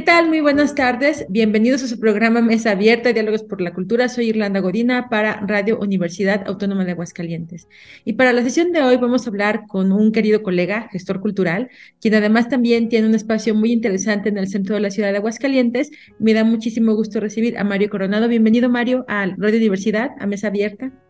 ¿Qué tal? Muy buenas tardes. Bienvenidos a su programa Mesa Abierta, Diálogos por la Cultura. Soy Irlanda Godina para Radio Universidad Autónoma de Aguascalientes. Y para la sesión de hoy vamos a hablar con un querido colega, gestor cultural, quien además también tiene un espacio muy interesante en el centro de la ciudad de Aguascalientes. Me da muchísimo gusto recibir a Mario Coronado. Bienvenido, Mario, a Radio Universidad, a Mesa Abierta.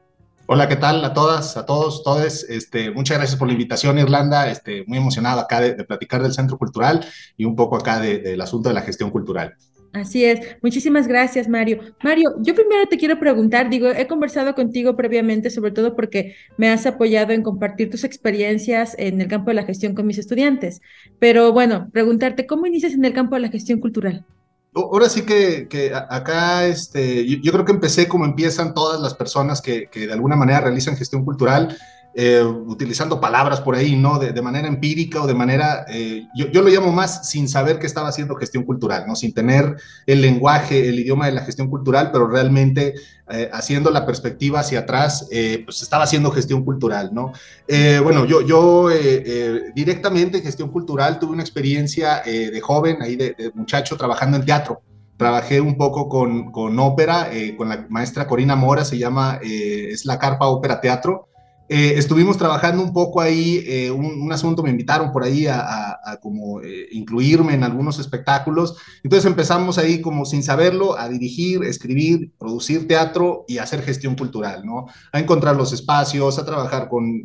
Hola, ¿qué tal a todas, a todos, todes? Este, muchas gracias por la invitación, Irlanda. Este, muy emocionado acá de, platicar del Centro Cultural y un poco acá de- del asunto de la gestión cultural. Así es. Muchísimas gracias, Mario. Mario, yo primero te quiero preguntar, digo, he conversado contigo previamente, sobre todo porque me has apoyado en compartir tus experiencias en el campo de la gestión con mis estudiantes. Pero bueno, preguntarte, ¿cómo inicias en el campo de la gestión cultural? Ahora sí que, que acá, este, yo, yo creo que empecé como empiezan todas las personas que, que de alguna manera realizan gestión cultural, eh, utilizando palabras por ahí, ¿no? De, de manera empírica o de manera, eh, yo, yo lo llamo más sin saber que estaba haciendo gestión cultural, ¿no? Sin tener el lenguaje, el idioma de la gestión cultural, pero realmente eh, haciendo la perspectiva hacia atrás, eh, pues estaba haciendo gestión cultural, ¿no? Eh, bueno, yo, yo eh, directamente en gestión cultural tuve una experiencia de joven, ahí de, de muchacho, trabajando en teatro. Trabajé un poco con, con ópera, eh, con la maestra Corina Mora, se llama, eh, es la Carpa Ópera Teatro. Eh, estuvimos trabajando un poco ahí, eh, un, un asunto, me invitaron por ahí a, como eh, incluirme en algunos espectáculos. Entonces empezamos ahí como sin saberlo a dirigir, escribir, producir teatro y hacer gestión cultural, ¿no? A encontrar los espacios, a trabajar con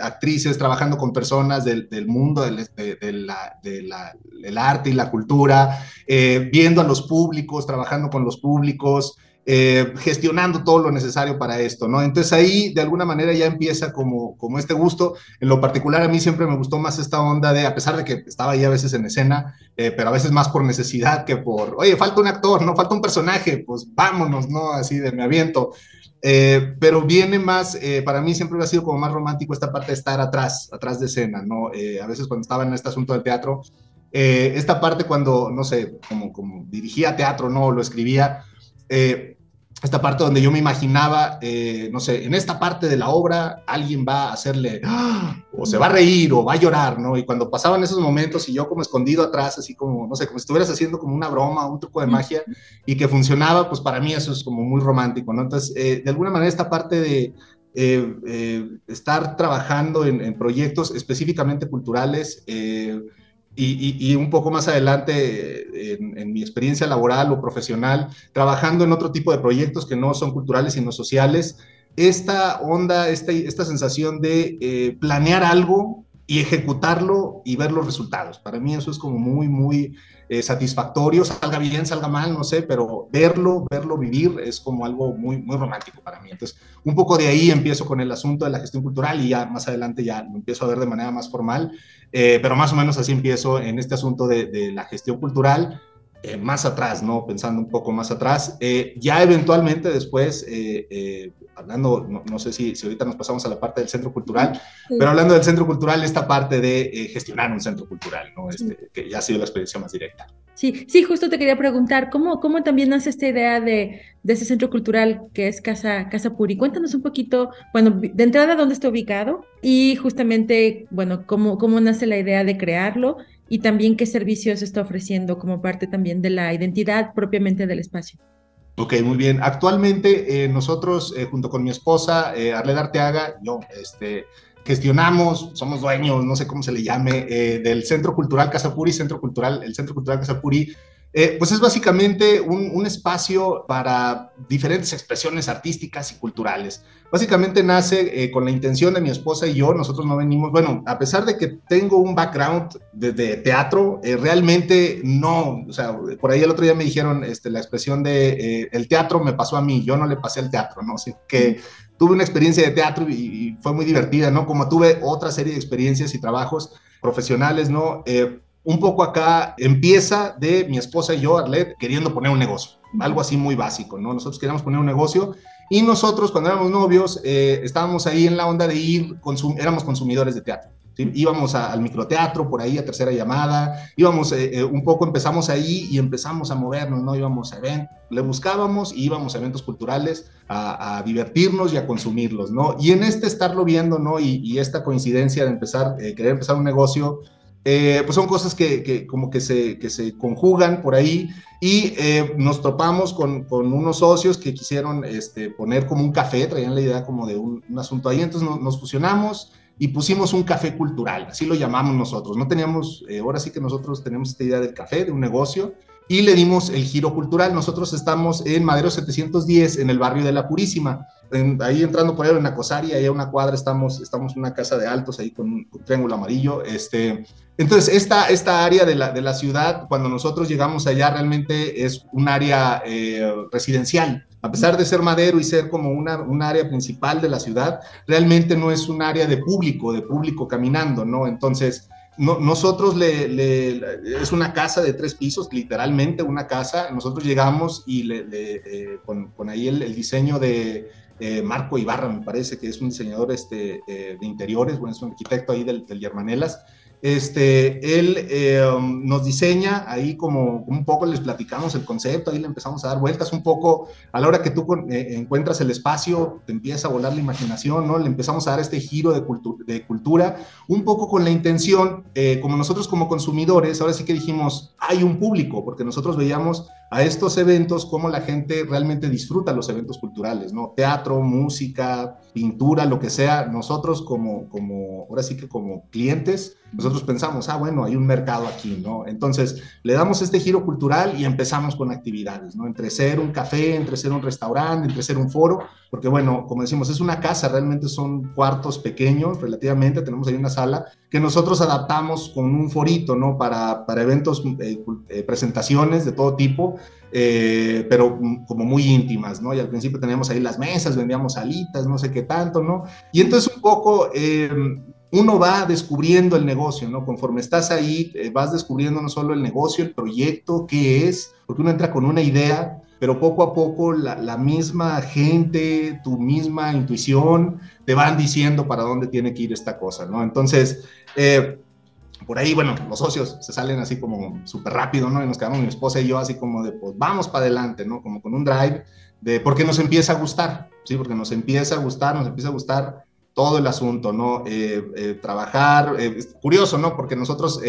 actrices, trabajando con personas del, del mundo del, de, de la, de la- del arte y la cultura, viendo a los públicos, trabajando con los públicos, eh, gestionando todo lo necesario para esto, ¿no? Entonces ahí de alguna manera ya empieza como, como este gusto. En lo particular a mí siempre me gustó más esta onda de, a pesar de que estaba ahí a veces en escena, eh, pero a veces más por necesidad que por, oye, falta un actor, no falta un personaje, pues vámonos, ¿no? Así de me aviento. Eh, pero viene más, eh, para mí siempre ha sido como más romántico esta parte de estar atrás, atrás de escena, ¿no? A veces cuando estaba en este asunto del teatro, esta parte cuando, no sé, como, como dirigía teatro, ¿no? Lo escribía, esta parte donde yo me imaginaba, eh, no sé, en esta parte de la obra alguien va a hacerle, ¡ah! o se va a reír, o va a llorar, ¿no? Y cuando pasaban esos momentos y yo como escondido atrás, así como, no sé, como si estuvieras haciendo como una broma, un truco de magia, y que funcionaba, pues para mí eso es como muy romántico, ¿no? Entonces, eh, de alguna manera esta parte de eh, eh, estar trabajando en, en proyectos específicamente culturales, eh, y, un poco más adelante en, en, mi experiencia laboral o profesional, trabajando en otro tipo de proyectos que no son culturales sino sociales, esta onda, esta, esta sensación de eh, planear algo y ejecutarlo y ver los resultados. Para mí eso es como muy, muy eh, satisfactorio, salga bien, salga mal, no sé, pero verlo, verlo vivir es como algo muy, muy romántico para mí. Entonces, un poco de ahí empiezo con el asunto de la gestión cultural y ya más adelante ya lo empiezo a ver de manera más formal, eh, pero más o menos así empiezo en este asunto de, de la gestión cultural. Eh, más atrás, ¿no? Pensando un poco más atrás. Eh, ya eventualmente después, eh, eh, hablando, no, no, sé si, si ahorita nos pasamos a la parte del centro cultural, sí. pero hablando del centro cultural, esta parte de eh, gestionar un centro cultural, ¿no? Este, sí. Que ya ha sido la experiencia más directa. Sí, sí, justo te quería preguntar, ¿cómo, cómo también nace esta idea de, de ese centro cultural que es Casa, Casa Puri? Cuéntanos un poquito, bueno, de entrada, ¿dónde está ubicado? Y justamente, bueno, ¿cómo, cómo nace la idea de crearlo? Y también qué servicios está ofreciendo como parte también de la identidad propiamente del espacio. Ok, muy bien. Actualmente eh, nosotros, eh, junto con mi esposa, eh, Arleda Arteaga, yo, este, gestionamos, somos dueños, no sé cómo se le llame, eh, del Centro Cultural Casapuri, Centro Cultural, el Centro Cultural Casapuri, eh, pues es básicamente un, espacio para diferentes expresiones artísticas y culturales. Básicamente nace eh, con la intención de mi esposa y yo, nosotros no venimos, bueno, a pesar de que tengo un background de, teatro, eh, realmente no, o sea, por ahí el otro día me dijeron este, la expresión de el teatro me pasó a mí, yo no le pasé al teatro, ¿no? Así que tuve una experiencia de teatro y, fue muy divertida, ¿no? Como tuve otra serie de experiencias y trabajos profesionales, ¿no? Un poco acá empieza de mi esposa y yo, Arlet, queriendo poner un negocio, algo así muy básico, ¿no? Nosotros queríamos poner un negocio Y nosotros, cuando éramos novios, eh, estábamos ahí en la onda de ir, éramos consumidores de teatro. Íbamos al microteatro por ahí a tercera llamada, íbamos eh, eh, un poco, empezamos ahí y empezamos a movernos, ¿no? Íbamos a eventos, le buscábamos y íbamos a eventos culturales a, divertirnos y a consumirlos, ¿no? Y en este estarlo viendo, ¿no? Y, esta coincidencia de empezar, eh, querer empezar un negocio, pues son cosas que, que, como que se, que se conjugan por ahí y nos topamos con, con, unos socios que quisieron este, poner como un café, traían la idea como de un, un asunto ahí, entonces nos fusionamos y pusimos un café cultural, así lo llamamos nosotros. No teníamos, eh, ahora sí que nosotros tenemos esta idea del café, de un negocio, y le dimos el giro cultural. Nosotros estamos en Madero 710, en el barrio de La Purísima. Ahí entrando por ahí en Acosari, ahí a una cuadra estamos, estamos en una casa de altos, ahí con un, triángulo amarillo. Este, entonces, esta, esta área de la, de la ciudad, cuando nosotros llegamos allá, realmente es un área eh, residencial a pesar de ser Madero y ser como una, un área principal de la ciudad, realmente no es un área de público, de público caminando, ¿no? Entonces, nosotros le, es una casa de tres pisos, literalmente una casa. Nosotros llegamos y le, eh, con, ahí el, diseño de eh, Marco Ibarra, me parece que es un diseñador este, eh, de interiores, bueno, es un arquitecto ahí del, del Yermanelas este, él eh, nos diseña, ahí como un poco les platicamos el concepto, ahí le empezamos a dar vueltas un poco, a la hora que tú encuentras el espacio, te empieza a volar la imaginación, ¿no? Le empezamos a dar este giro de, cultura, un poco con la intención, como nosotros como consumidores, ahora sí que dijimos, hay un público, porque nosotros veíamos a estos eventos cómo la gente realmente disfruta los eventos culturales, ¿no? Teatro, música, pintura, lo que sea, nosotros como, como, ahora sí que como clientes, nosotros pensamos, ah, bueno, hay un mercado aquí, ¿no? Entonces, le damos este giro cultural y empezamos con actividades, ¿no? Entre ser un café, entre ser un restaurante, entre ser un foro, porque bueno, como decimos, es una casa, realmente son cuartos pequeños, relativamente, tenemos ahí una sala que nosotros adaptamos con un forito, ¿no? Para, para eventos, eh, eh, presentaciones de todo tipo, eh, pero como muy íntimas, ¿no? Y al principio teníamos ahí las mesas, vendíamos alitas, no sé qué tanto, ¿no? Y entonces un poco eh, uno va descubriendo el negocio, ¿no? Conforme estás ahí, eh, vas descubriendo no solo el negocio, el proyecto, qué es, porque uno entra con una idea, pero poco a poco la, misma gente, tu misma intuición, te van diciendo para dónde tiene que ir esta cosa, ¿no? Entonces, por ahí, bueno, los socios se salen así como súper rápido, ¿no? Y nos quedamos mi esposa y yo así como de, pues vamos para adelante, ¿no? Como con un drive de, porque nos empieza a gustar, ¿sí? Porque nos empieza a gustar, nos empieza a gustar todo el asunto, ¿no? Eh, eh, trabajar, eh, curioso, ¿no? Porque nosotros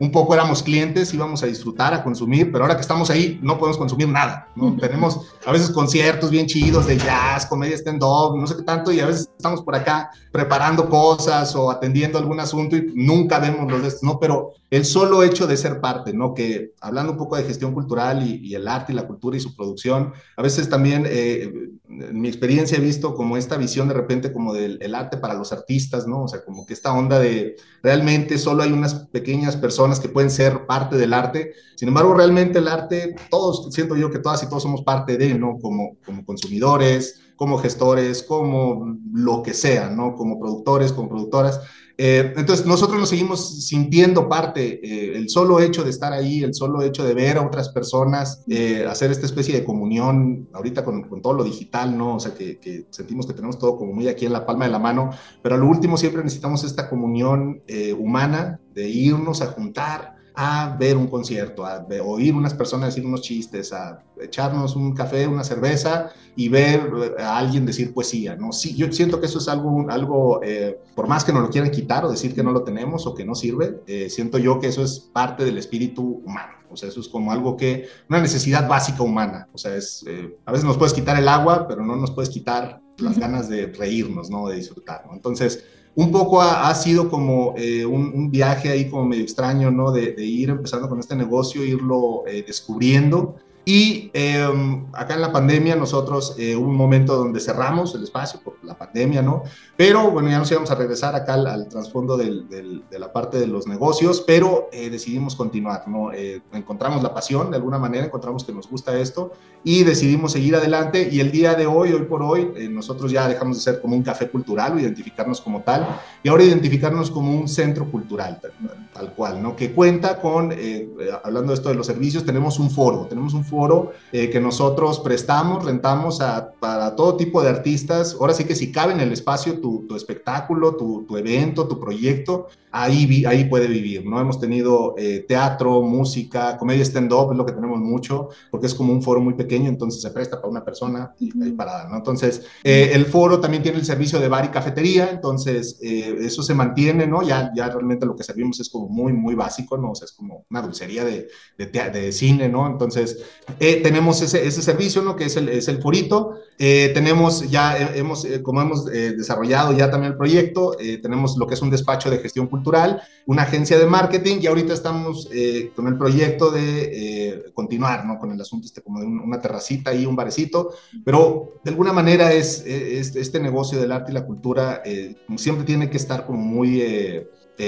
un poco éramos clientes, íbamos a disfrutar, a consumir, pero ahora que estamos ahí no podemos consumir nada, ¿no? Tenemos a veces conciertos bien chidos de jazz, comedia stand-up, no sé qué tanto, y a veces estamos por acá preparando cosas o atendiendo algún asunto y nunca vemos los de estos, ¿no? Pero el solo hecho de ser parte, ¿no? Que hablando un poco de gestión cultural y, el arte y la cultura y su producción, a veces también eh, en mi experiencia he visto como esta visión de repente como del arte para los artistas, ¿no? O sea, como que esta onda de realmente solo hay unas pequeñas personas que pueden ser parte del arte, sin embargo, realmente el arte, todos, siento yo que todas y todos somos parte de, ¿no? Como, como consumidores, como gestores, como lo que sea, ¿no? Como productores, como productoras. Eh, entonces, nosotros nos seguimos sintiendo parte, eh, el solo hecho de estar ahí, el solo hecho de ver a otras personas, eh, hacer esta especie de comunión, ahorita con, con todo lo digital, ¿no? O sea, que, que, sentimos que tenemos todo como muy aquí en la palma de la mano, pero a lo último siempre necesitamos esta comunión humana, de irnos a juntar, a ver un concierto, a oír unas personas decir unos chistes, a echarnos un café, una cerveza y ver eh, a alguien decir poesía, ¿no? Sí, yo siento que eso es algo, algo eh, por más que nos lo quieran quitar o decir que no lo tenemos o que no sirve, eh, siento yo que eso es parte del espíritu humano, o sea, eso es como algo que, una necesidad básica humana, o sea, es, a veces nos puedes quitar el agua, pero no nos puedes quitar las ganas de reírnos, ¿no? De disfrutar, ¿no? Entonces, un poco ha, sido como eh, un, viaje ahí como medio extraño, ¿no? De, ir empezando con este negocio, irlo eh, descubriendo. Y em, acá en la pandemia nosotros eh, hubo un momento donde cerramos el espacio por la pandemia, ¿no? Pero bueno, ya nos íbamos a regresar acá al, trasfondo de la parte de los negocios, pero eh, decidimos continuar, ¿no? Eh, encontramos la pasión de alguna manera, encontramos que nos gusta esto y decidimos seguir adelante y el día de hoy, hoy por hoy, eh, nosotros ya dejamos de ser como un café cultural o identificarnos como tal y ahora identificarnos como un centro cultural, tal, cual, ¿no? Que cuenta con, hablando de esto de los servicios, tenemos un foro, tenemos un foro que nosotros prestamos, rentamos a, para todo tipo de artistas, ahora sí que si cabe en el espacio tu, tu espectáculo, tu, evento, tu proyecto, ahí, ahí puede vivir, ¿no? Hemos tenido eh, teatro, música, comedia stand-up, es lo que tenemos mucho, porque es como un foro muy pequeño, entonces se presta para una persona y ahí parada, ¿no? Entonces, eh, el foro también tiene el servicio de bar y cafetería, entonces eh, eso se mantiene, ¿no? Ya, ya realmente lo que servimos es como muy, muy básico, ¿no? O sea, es como una dulcería de, de, de cine, ¿no? Entonces, tenemos ese, ese servicio, ¿no? Que es el, es el forito. tenemos ya, hemos, como hemos desarrollado ya también el proyecto, tenemos lo que es un despacho de gestión cultural, cultural, una agencia de marketing y ahorita estamos eh, con el proyecto de eh, continuar, ¿no? Con el asunto este como de una terracita y un barecito, pero de alguna manera es, este negocio del arte y la cultura eh, siempre tiene que estar como muy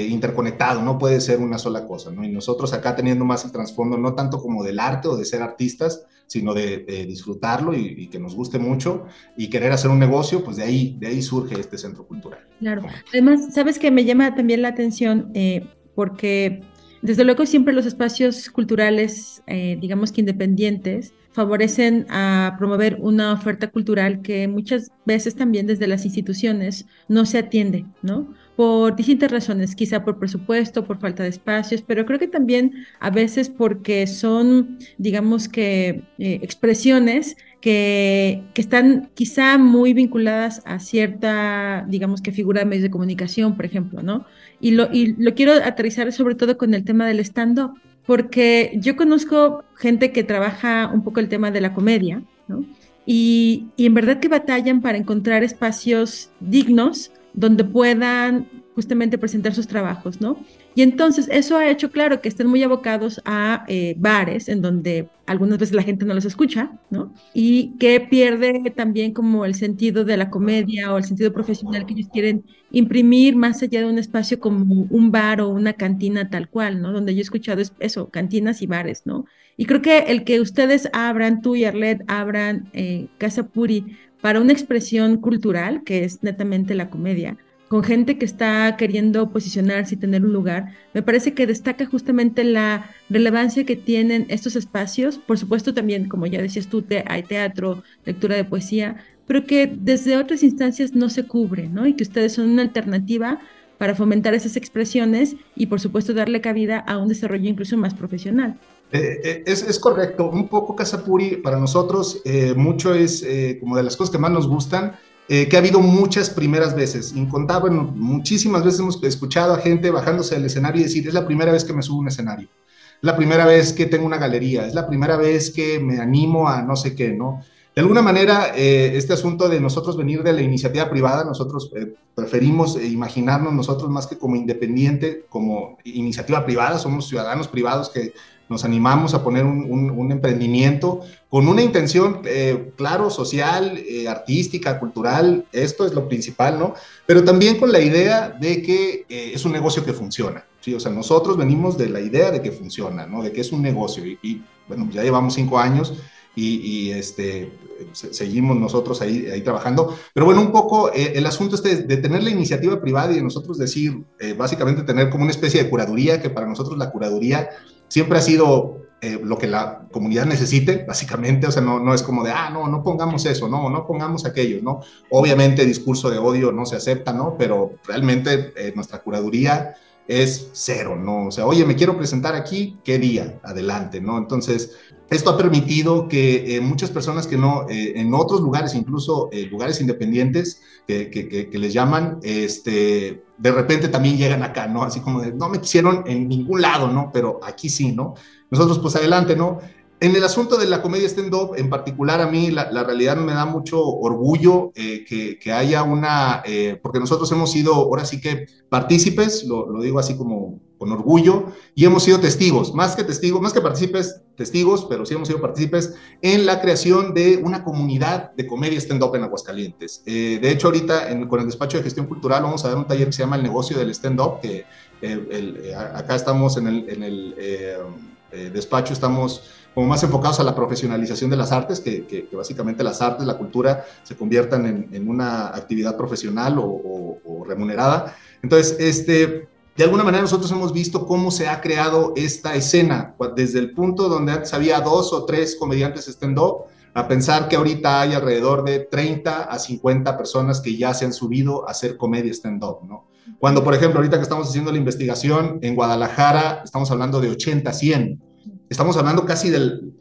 interconectado, no puede ser una sola cosa, ¿no? Y nosotros acá teniendo más el trasfondo, no tanto como del arte o de ser artistas, sino de, disfrutarlo y, que nos guste mucho y querer hacer un negocio, pues de ahí, de ahí surge este centro cultural. Claro. Además, sabes que me llama también la atención eh, porque desde luego siempre los espacios culturales, eh, digamos que independientes, favorecen a promover una oferta cultural que muchas veces también desde las instituciones no se atiende, ¿no? Por distintas razones, quizá por presupuesto, por falta de espacios, pero creo que también a veces porque son, digamos que, eh, expresiones que, que, están quizá muy vinculadas a cierta, digamos que figura de medios de comunicación, por ejemplo, ¿no? Y lo, y lo quiero aterrizar sobre todo con el tema del stand-up porque yo conozco gente que trabaja un poco el tema de la comedia, ¿no? Y, y, en verdad que batallan para encontrar espacios dignos donde puedan justamente presentar sus trabajos, ¿no? Y entonces eso ha hecho, claro, que estén muy abocados a eh, bares en donde algunas veces la gente no los escucha, ¿no? Y que pierde también como el sentido de la comedia o el sentido profesional que ellos quieren imprimir más allá de un espacio como un bar o una cantina tal cual, ¿no? Donde yo he escuchado eso, cantinas y bares, ¿no? Y creo que el que ustedes abran, tú y Arlet abran eh, Casa Puri para una expresión cultural, que es netamente la comedia, con gente que está queriendo posicionarse y tener un lugar, me parece que destaca justamente la relevancia que tienen estos espacios. Por supuesto también, como ya decías tú, hay teatro, lectura de poesía, pero que desde otras instancias no se cubre, ¿no? Y que ustedes son una alternativa para fomentar esas expresiones y por supuesto darle cabida a un desarrollo incluso más profesional. Eh, eh, es, correcto, un poco Casapuri para nosotros eh, mucho es como de las cosas que más nos gustan, eh, que ha habido muchas primeras veces, incontables, muchísimas veces hemos escuchado a gente bajándose del escenario y decir, es la primera vez que me subo un escenario, es la primera vez que tengo una galería, es la primera vez que me animo a no sé qué, ¿no? De alguna manera, eh, este asunto de nosotros venir de la iniciativa privada, nosotros eh, preferimos imaginarnos nosotros más que como independiente, como iniciativa privada, somos ciudadanos privados que nos animamos a poner un, emprendimiento con una intención, eh, claro, social, eh, artística, cultural, esto es lo principal, ¿no? Pero también con la idea de que eh, es un negocio que funciona, ¿sí? O sea, nosotros venimos de la idea de que funciona, ¿no? De que es un negocio y, bueno, ya llevamos cinco años y, este, seguimos nosotros ahí, ahí trabajando. Pero bueno, un poco el asunto este de tener la iniciativa privada y nosotros decir, básicamente tener como una especie de curaduría, que para nosotros la curaduría siempre ha sido eh, lo que la comunidad necesite, básicamente, o sea, no, no es como de, ah, no, no pongamos eso, no, no pongamos aquello, ¿no? Obviamente discurso de odio no se acepta, ¿no? Pero realmente eh, nuestra curaduría es cero, ¿no? O sea, oye, me quiero presentar aquí, ¿qué día? Adelante, ¿no? Entonces, esto ha permitido que eh, muchas personas que no, en otros lugares, incluso lugares independientes, que, que, les llaman, este, de repente también llegan acá, ¿no? Así como de, no me quisieron en ningún lado, ¿no? Pero aquí sí, ¿no? Nosotros, pues adelante, ¿no? En el asunto de la comedia stand-up, en particular a mí, la, realidad me da mucho orgullo eh, que, que, haya una, eh, porque nosotros hemos sido, ahora sí que partícipes, lo, lo digo así como con orgullo y hemos sido testigos, más que testigos, más que partícipes, testigos, pero sí hemos sido partícipes en la creación de una comunidad de comedia stand-up en Aguascalientes. Eh, de hecho, ahorita con el despacho de gestión cultural vamos a dar un taller que se llama El negocio del stand-up, que eh, acá estamos en el, en el despacho, estamos como más enfocados a la profesionalización de las artes, que, básicamente las artes, la cultura se conviertan en, una actividad profesional o, o, remunerada. Entonces, este, de alguna manera nosotros hemos visto cómo se ha creado esta escena, desde el punto donde antes había dos o tres comediantes stand-up, a pensar que ahorita hay alrededor de 30 a 50 personas que ya se han subido a hacer comedia stand-up, ¿no? Cuando, por ejemplo, ahorita que estamos haciendo la investigación en Guadalajara, estamos hablando de 80 a 100 estamos hablando casi del,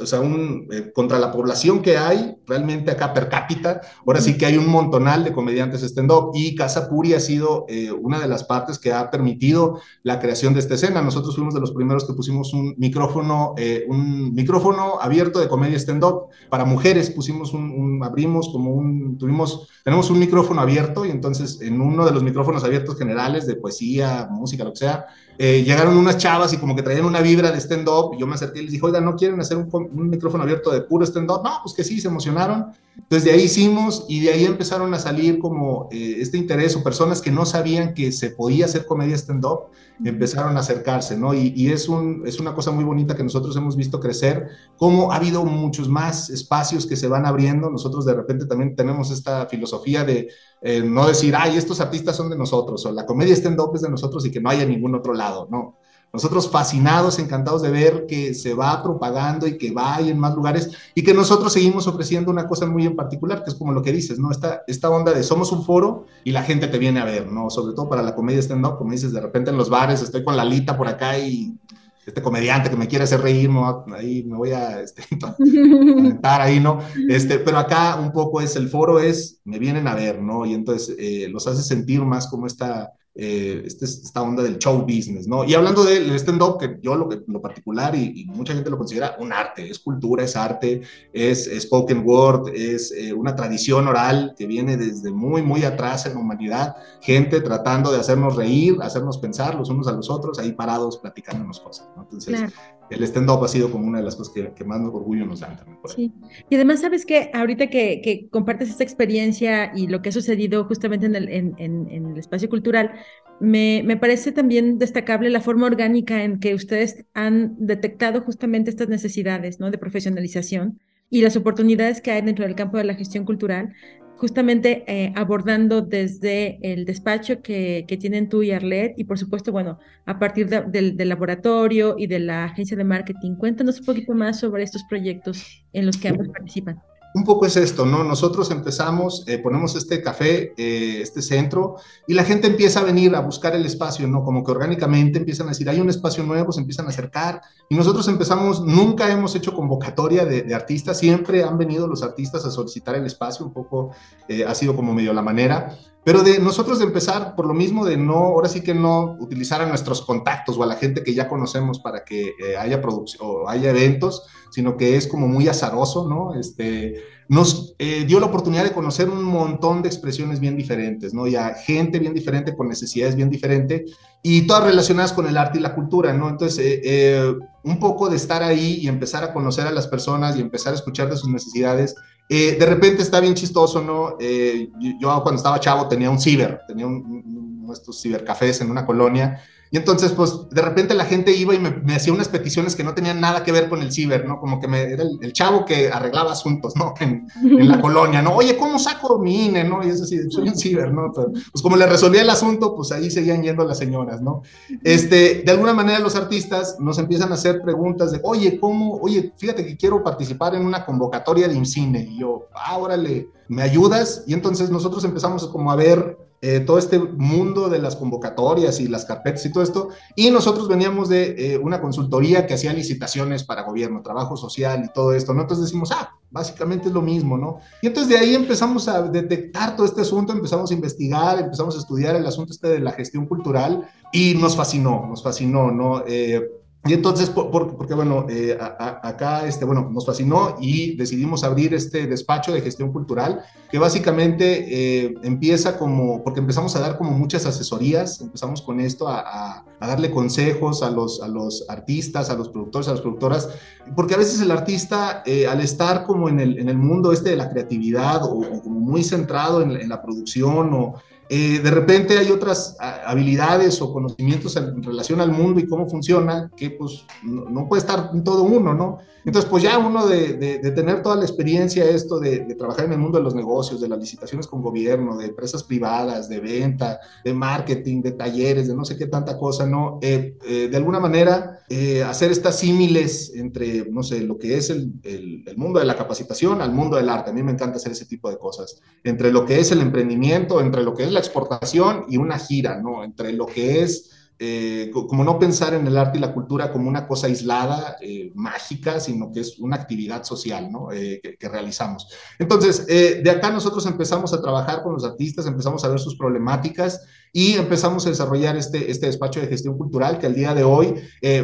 o sea, un, eh, contra la población que hay realmente acá per cápita, ahora sí que hay un montonal de comediantes stand-up y Casa Puri ha sido eh, una de las partes que ha permitido la creación de esta escena. Nosotros fuimos de los primeros que pusimos un micrófono, eh, un micrófono abierto de comedia stand-up para mujeres, pusimos un, abrimos como un, tuvimos, tenemos un micrófono abierto y entonces en uno de los micrófonos abiertos generales de poesía, música, lo que sea, eh, llegaron unas chavas y como que traían una vibra de stand-up. Yo me acerqué y les dije, oiga, ¿no quieren hacer un, micrófono abierto de puro stand-up? No, pues que sí, se emocionaron. Entonces de ahí hicimos y de ahí empezaron a salir como eh, este interés o personas que no sabían que se podía hacer comedia stand-up, empezaron a acercarse, ¿no? Y, y, es, un, es una cosa muy bonita que nosotros hemos visto crecer, como ha habido muchos más espacios que se van abriendo. Nosotros de repente también tenemos esta filosofía de eh, no decir, ay, estos artistas son de nosotros, o la comedia stand-up es de nosotros y que no haya ningún otro lado, no. Nosotros fascinados, encantados de ver que se va propagando y que va en más lugares y que nosotros seguimos ofreciendo una cosa muy en particular, que es como lo que dices, ¿no? Esta, esta onda de somos un foro y la gente te viene a ver, ¿no? Sobre todo para la comedia stand-up, como dices, de repente en los bares estoy con la lita por acá y este comediante que me quiere hacer reír, ¿no? ahí me voy a este, ahí, ¿no? Este, pero acá un poco es, el foro es, me vienen a ver, ¿no? Y entonces eh, los hace sentir más como esta, eh, este, esta onda del show business, ¿no? Y hablando del stand-up, que yo lo, lo particular y, mucha gente lo considera un arte, es cultura, es arte, es, spoken word, es eh, una tradición oral que viene desde muy, muy atrás en la humanidad, gente tratando de hacernos reír, hacernos pensar los unos a los otros, ahí parados platicándonos cosas, ¿no? Entonces, el stand-up ha sido como una de las cosas que, más orgullo nos dan sí. Y además, ¿sabes que Ahorita que, que, compartes esta experiencia y lo que ha sucedido justamente en el, en, en, el espacio cultural, me, me, parece también destacable la forma orgánica en que ustedes han detectado justamente estas necesidades ¿no? de profesionalización y las oportunidades que hay dentro del campo de la gestión cultural justamente eh, abordando desde el despacho que, que, tienen tú y Arlet y por supuesto, bueno, a partir del, laboratorio y de la agencia de marketing. Cuéntanos un poquito más sobre estos proyectos en los que ambos participan un poco es esto, ¿no? Nosotros empezamos, eh, ponemos este café, eh, este centro, y la gente empieza a venir a buscar el espacio, ¿no? Como que orgánicamente empiezan a decir, hay un espacio nuevo, se empiezan a acercar, y nosotros empezamos, nunca hemos hecho convocatoria de, artistas, siempre han venido los artistas a solicitar el espacio, un poco eh, ha sido como medio la manera, pero de nosotros de empezar por lo mismo de no, ahora sí que no utilizar a nuestros contactos o a la gente que ya conocemos para que eh, haya producción o haya eventos, sino que es como muy azaroso, ¿no? Este, nos eh, dio la oportunidad de conocer un montón de expresiones bien diferentes, ¿no? Y a gente bien diferente, con necesidades bien diferentes, y todas relacionadas con el arte y la cultura, ¿no? Entonces, eh, un poco de estar ahí y empezar a conocer a las personas y empezar a escuchar de sus necesidades, eh, de repente está bien chistoso, ¿no? Eh, yo, cuando estaba chavo tenía un ciber, tenía un, estos cibercafés en una colonia y entonces, pues, de repente la gente iba y me, hacía unas peticiones que no tenían nada que ver con el ciber, ¿no? Como que me, era el, chavo que arreglaba asuntos, ¿no? En, la colonia, ¿no? Oye, ¿cómo saco mi INE, no? Y es así, soy un ciber, ¿no? pues como le resolvía el asunto, pues ahí seguían yendo las señoras, ¿no? Este, de alguna manera los artistas nos empiezan a hacer preguntas de, oye, ¿cómo? Oye, fíjate que quiero participar en una convocatoria de IMCINE. Y yo, ah, órale, ¿me ayudas? Y entonces nosotros empezamos como a ver eh, todo este mundo de las convocatorias y las carpetas y todo esto. Y nosotros veníamos de eh, una consultoría que hacía licitaciones para gobierno, trabajo social y todo esto, ¿no? Entonces decimos, ah, básicamente es lo mismo, ¿no? Y entonces de ahí empezamos a detectar todo este asunto, empezamos a investigar, empezamos a estudiar el asunto este de la gestión cultural y nos fascinó, nos fascinó, ¿no? Eh, Y entonces, porque bueno, eh, acá, este, bueno, nos fascinó y decidimos abrir este despacho de gestión cultural, que básicamente eh, empieza como, porque empezamos a dar como muchas asesorías, empezamos con esto a, darle consejos a los, a los artistas, a los productores, a las productoras, porque a veces el artista, eh, al estar como en el, en el mundo este de la creatividad o, como muy centrado en, en la producción o eh, de repente hay otras habilidades o conocimientos en relación al mundo y cómo funciona que pues no, puede estar en todo uno, ¿no? Entonces pues ya uno de, tener toda la experiencia esto de, de, trabajar en el mundo de los negocios, de las licitaciones con gobierno, de empresas privadas, de venta, de marketing, de talleres, de no sé qué tanta cosa, ¿no? Eh, eh, de alguna manera hacer estas símiles entre, no sé, lo que es el, el, el mundo de la capacitación al mundo del arte. A mí me encanta hacer ese tipo de cosas. Entre lo que es el emprendimiento, entre lo que es la exportación y una gira, ¿no? Entre lo que es eh, como no pensar en el arte y la cultura como una cosa aislada, eh, mágica, sino que es una actividad social ¿no? Eh, que, realizamos. Entonces, de acá nosotros empezamos a trabajar con los artistas, empezamos a ver sus problemáticas y empezamos a desarrollar este, este despacho de gestión cultural que al día de hoy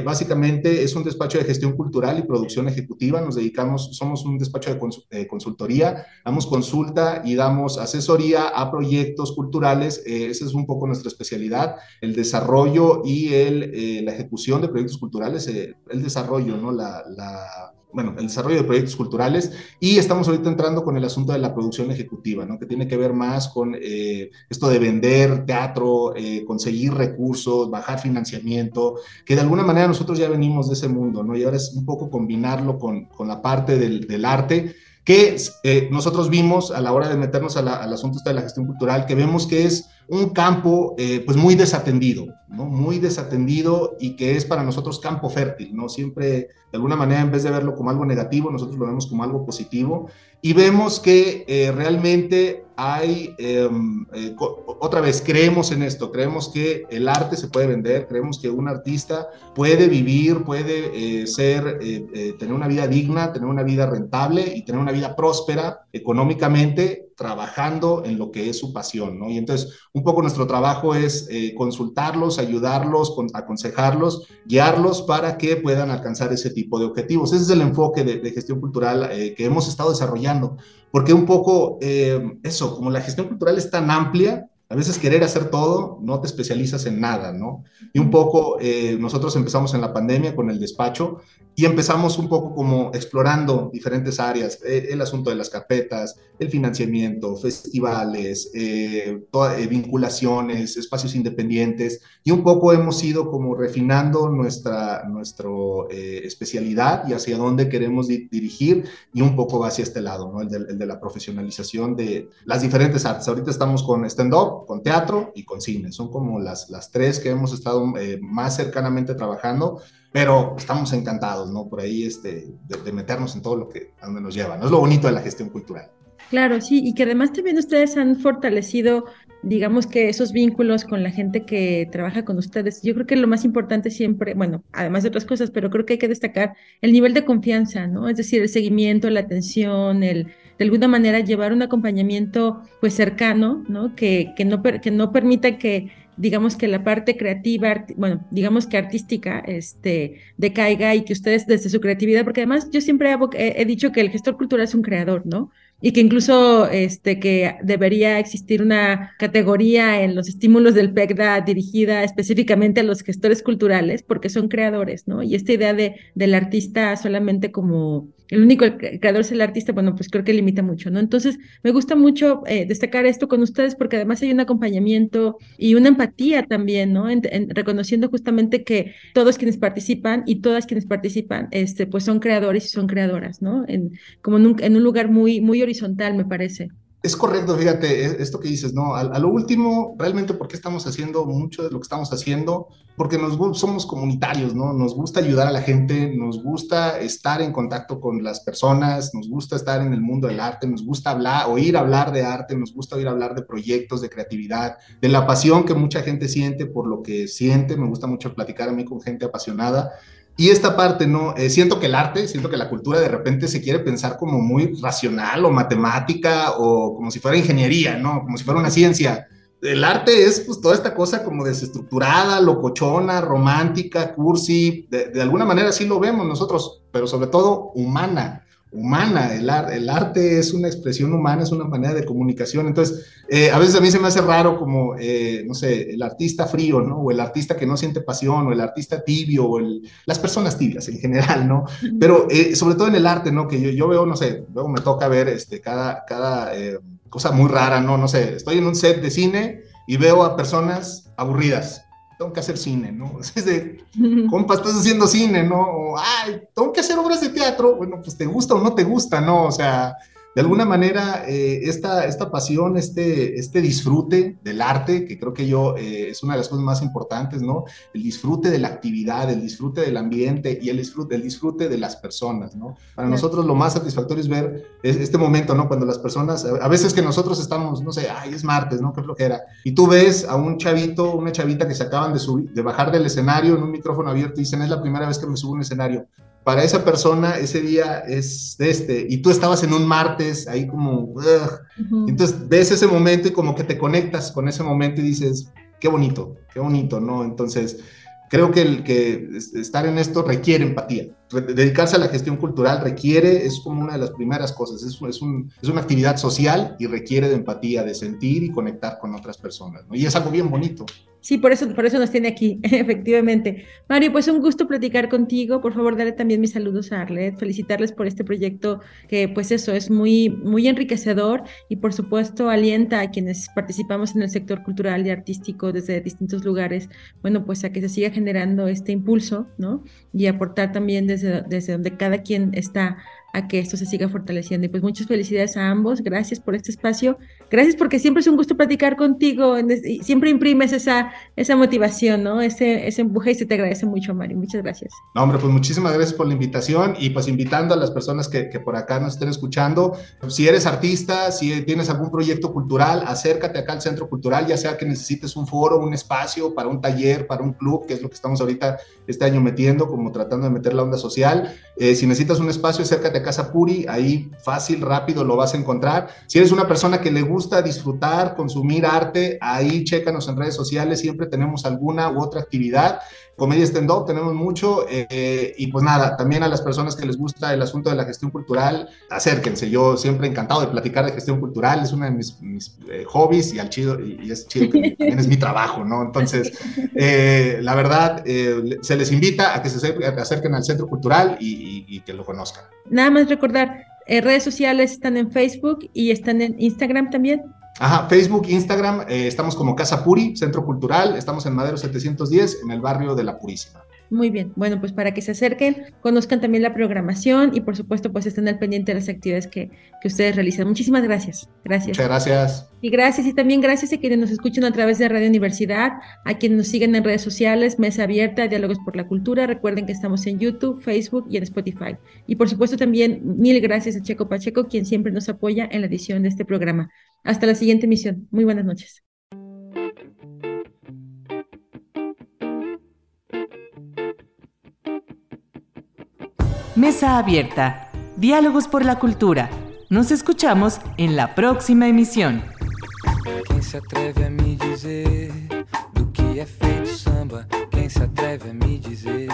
básicamente es un despacho de gestión cultural y producción ejecutiva. Nos dedicamos, somos un despacho de, consultoría, damos consulta y damos asesoría a proyectos culturales. esa es un poco nuestra especialidad, el desarrollo y el, eh, la ejecución de proyectos culturales, eh, el desarrollo, ¿no? La, la, bueno, el desarrollo de proyectos culturales y estamos ahorita entrando con el asunto de la producción ejecutiva, ¿no? que tiene que ver más con eh, esto de vender teatro, conseguir recursos, bajar financiamiento, que de alguna manera nosotros ya venimos de ese mundo, ¿no? y ahora es un poco combinarlo con, con la parte del, del arte que nosotros vimos a la hora de meternos al asunto de la gestión cultural, que vemos que es un campo eh, pues muy desatendido, ¿no? Muy desatendido y que es para nosotros campo fértil, ¿no? Siempre, de alguna manera, en vez de verlo como algo negativo, nosotros lo vemos como algo positivo y vemos que eh, realmente hay, em, eh, otra vez, creemos en esto, creemos que el arte se puede vender, creemos que un artista puede vivir, puede ser, tener una vida digna, tener una vida rentable y tener una vida próspera económicamente trabajando en lo que es su pasión, ¿no? Y entonces, un poco nuestro trabajo es eh, consultarlos, ayudarlos, aconsejarlos, guiarlos para que puedan alcanzar ese tipo de objetivos. Ese es el enfoque de, gestión cultural eh, que hemos estado desarrollando, porque un poco eh, eso, como la gestión cultural es tan amplia, a veces querer hacer todo, no te especializas en nada, ¿no? Y un poco, nosotros empezamos en la pandemia con el despacho y empezamos un poco como explorando diferentes áreas, eh, el asunto de las carpetas, el financiamiento, festivales, eh, eh, vinculaciones, espacios independientes, y un poco hemos ido como refinando nuestra nuestro, especialidad y hacia dónde queremos dirigir, y un poco va hacia este lado, ¿no? El de, el de, la profesionalización de las diferentes artes. Ahorita estamos con stand-up, con teatro y con cine, son como las, las tres que hemos estado más cercanamente trabajando pero estamos encantados, ¿no? Por ahí este, de, meternos en todo lo que a donde nos lleva, ¿no? Es lo bonito de la gestión cultural. Claro, sí, y que además también ustedes han fortalecido, digamos que esos vínculos con la gente que trabaja con ustedes. Yo creo que lo más importante siempre, bueno, además de otras cosas, pero creo que hay que destacar el nivel de confianza, ¿no? Es decir, el seguimiento, la atención, el de alguna manera llevar un acompañamiento pues cercano, ¿no? Que, que no, que no permita que digamos que la parte creativa, bueno, digamos que artística, este, decaiga y que ustedes desde su creatividad, porque además yo siempre he, dicho que el gestor cultural es un creador, ¿no? y que incluso este, que debería existir una categoría en los estímulos del PECDA dirigida específicamente a los gestores culturales, porque son creadores, ¿no? Y esta idea de, del artista solamente como el único creador es el artista, bueno, pues creo que limita mucho, ¿no? Entonces, me gusta mucho eh, destacar esto con ustedes porque además hay un acompañamiento y una empatía también, ¿no? reconociendo justamente que todos quienes participan y todas quienes participan, este, pues son creadores y son creadoras, ¿no? En, como en un, en un lugar muy, muy horizontal, me parece. Es correcto, fíjate, e, esto que dices, ¿no? A, lo último, realmente, ¿por qué estamos haciendo mucho de lo que estamos haciendo? Porque nos somos comunitarios, ¿no? Nos gusta ayudar a la gente, nos gusta estar en contacto con las personas, nos gusta estar en el mundo del arte, nos gusta hablar, oír hablar de arte, nos gusta oír hablar de proyectos, de creatividad, de la pasión que mucha gente siente por lo que siente. Me gusta mucho platicar a mí con gente apasionada. Y esta parte, ¿no? Eh, siento que el arte, siento que la cultura de repente se quiere pensar como muy racional o matemática o como si fuera ingeniería, ¿no? Como si fuera una ciencia. el arte es pues toda esta cosa como desestructurada, locochona, romántica, cursi, de, alguna manera así lo vemos nosotros, pero sobre todo humana, humana. El, el arte es una expresión humana, es una manera de comunicación. Entonces, eh, a veces a mí se me hace raro como, eh, no sé, el artista frío, ¿no? O el artista que no siente pasión, o el artista tibio, o el, las personas tibias en general, ¿no? Pero eh, sobre todo en el arte, ¿no? Que yo, yo, veo, no sé, luego me toca ver este, cada... cada cosa muy rara, ¿no? No sé, estoy en un set de cine y veo a personas aburridas. Tengo que hacer cine, ¿no? Es de, compa, estás haciendo cine, ¿no? O, ay, tengo que hacer obras de teatro. Bueno, pues te gusta o no te gusta, ¿no? O sea, de alguna manera, eh, esta, esta pasión, este, este disfrute del arte, que creo que yo eh, es una de las cosas más importantes, ¿no? El disfrute de la actividad, el disfrute del ambiente y el disfrute, el disfrute de las personas, ¿no? Para nosotros lo más satisfactorio es ver este momento, ¿no? Cuando las personas, a veces que nosotros estamos, no sé, ay, es martes, ¿no? Qué flojera. Y tú ves a un chavito, una chavita que se acaban de, subir, de bajar del escenario en un micrófono abierto y dicen, es la primera vez que me subo a un escenario para esa persona ese día es este, y tú estabas en un martes ahí como, entonces ves ese momento y como que te conectas con ese momento y dices, qué bonito, qué bonito, ¿no? Entonces, creo que, el, que estar en esto requiere empatía. Dedicarse a la gestión cultural requiere, es como una de las primeras cosas, es, es, un, es una actividad social y requiere de empatía, de sentir y conectar con otras personas, ¿no? Y es algo bien bonito. Sí, por eso, por eso nos tiene aquí, efectivamente. Mario, pues un gusto platicar contigo. Por favor, dale también mis saludos a Arlet, felicitarles por este proyecto que, pues eso, es muy, muy enriquecedor y por supuesto alienta a quienes participamos en el sector cultural y artístico desde distintos lugares, bueno, pues a que se siga generando este impulso, ¿no? Y aportar también desde, desde donde cada quien está a que esto se siga fortaleciendo. Y pues muchas felicidades a ambos, gracias por este espacio, gracias porque siempre es un gusto platicar contigo, y siempre imprimes esa, esa motivación, ¿no? Ese, ese empuje y se te agradece mucho, Mari, muchas gracias. No, hombre, pues muchísimas gracias por la invitación y pues invitando a las personas que, que por acá nos estén escuchando, si eres artista, si tienes algún proyecto cultural, acércate acá al Centro Cultural, ya sea que necesites un foro, un espacio para un taller, para un club, que es lo que estamos ahorita este año metiendo, como tratando de meter la onda social. Eh, si necesitas un espacio, acércate Casa Puri, ahí fácil, rápido lo vas a encontrar. Si eres una persona que le gusta disfrutar, consumir arte, ahí chécanos en redes sociales, siempre tenemos alguna u otra actividad. Comedia stand-up tenemos mucho eh, y pues nada, también a las personas que les gusta el asunto de la gestión cultural, acérquense. Yo siempre encantado de platicar de gestión cultural, es uno de mis, eh, hobbies y, al chido, y es chido que también es mi trabajo, ¿no? Entonces, eh, la verdad, se les invita a que se acerquen al Centro Cultural y, y que lo conozcan. Nada más recordar, redes sociales están en Facebook y están en Instagram también. Ajá, Facebook, Instagram, eh, estamos como Casa Puri, Centro Cultural, estamos en Madero 710, en el barrio de La Purísima. Muy bien, bueno, pues para que se acerquen, conozcan también la programación y por supuesto pues estén al pendiente de las actividades que, que ustedes realizan. Muchísimas gracias. Gracias. Muchas gracias. Y gracias y también gracias a quienes nos escuchan a través de Radio Universidad, a quienes nos siguen en redes sociales, Mesa Abierta, Diálogos por la Cultura. Recuerden que estamos en YouTube, Facebook y en Spotify. Y por supuesto también mil gracias a Checo Pacheco, quien siempre nos apoya en la edición de este programa. Hasta la siguiente emisión. Muy buenas noches. Mesa Abierta. Diálogos por la Cultura. Nos escuchamos en la próxima emisión. Quem se atreve a me dizer do que é feito samba? Quem se atreve a me dizer?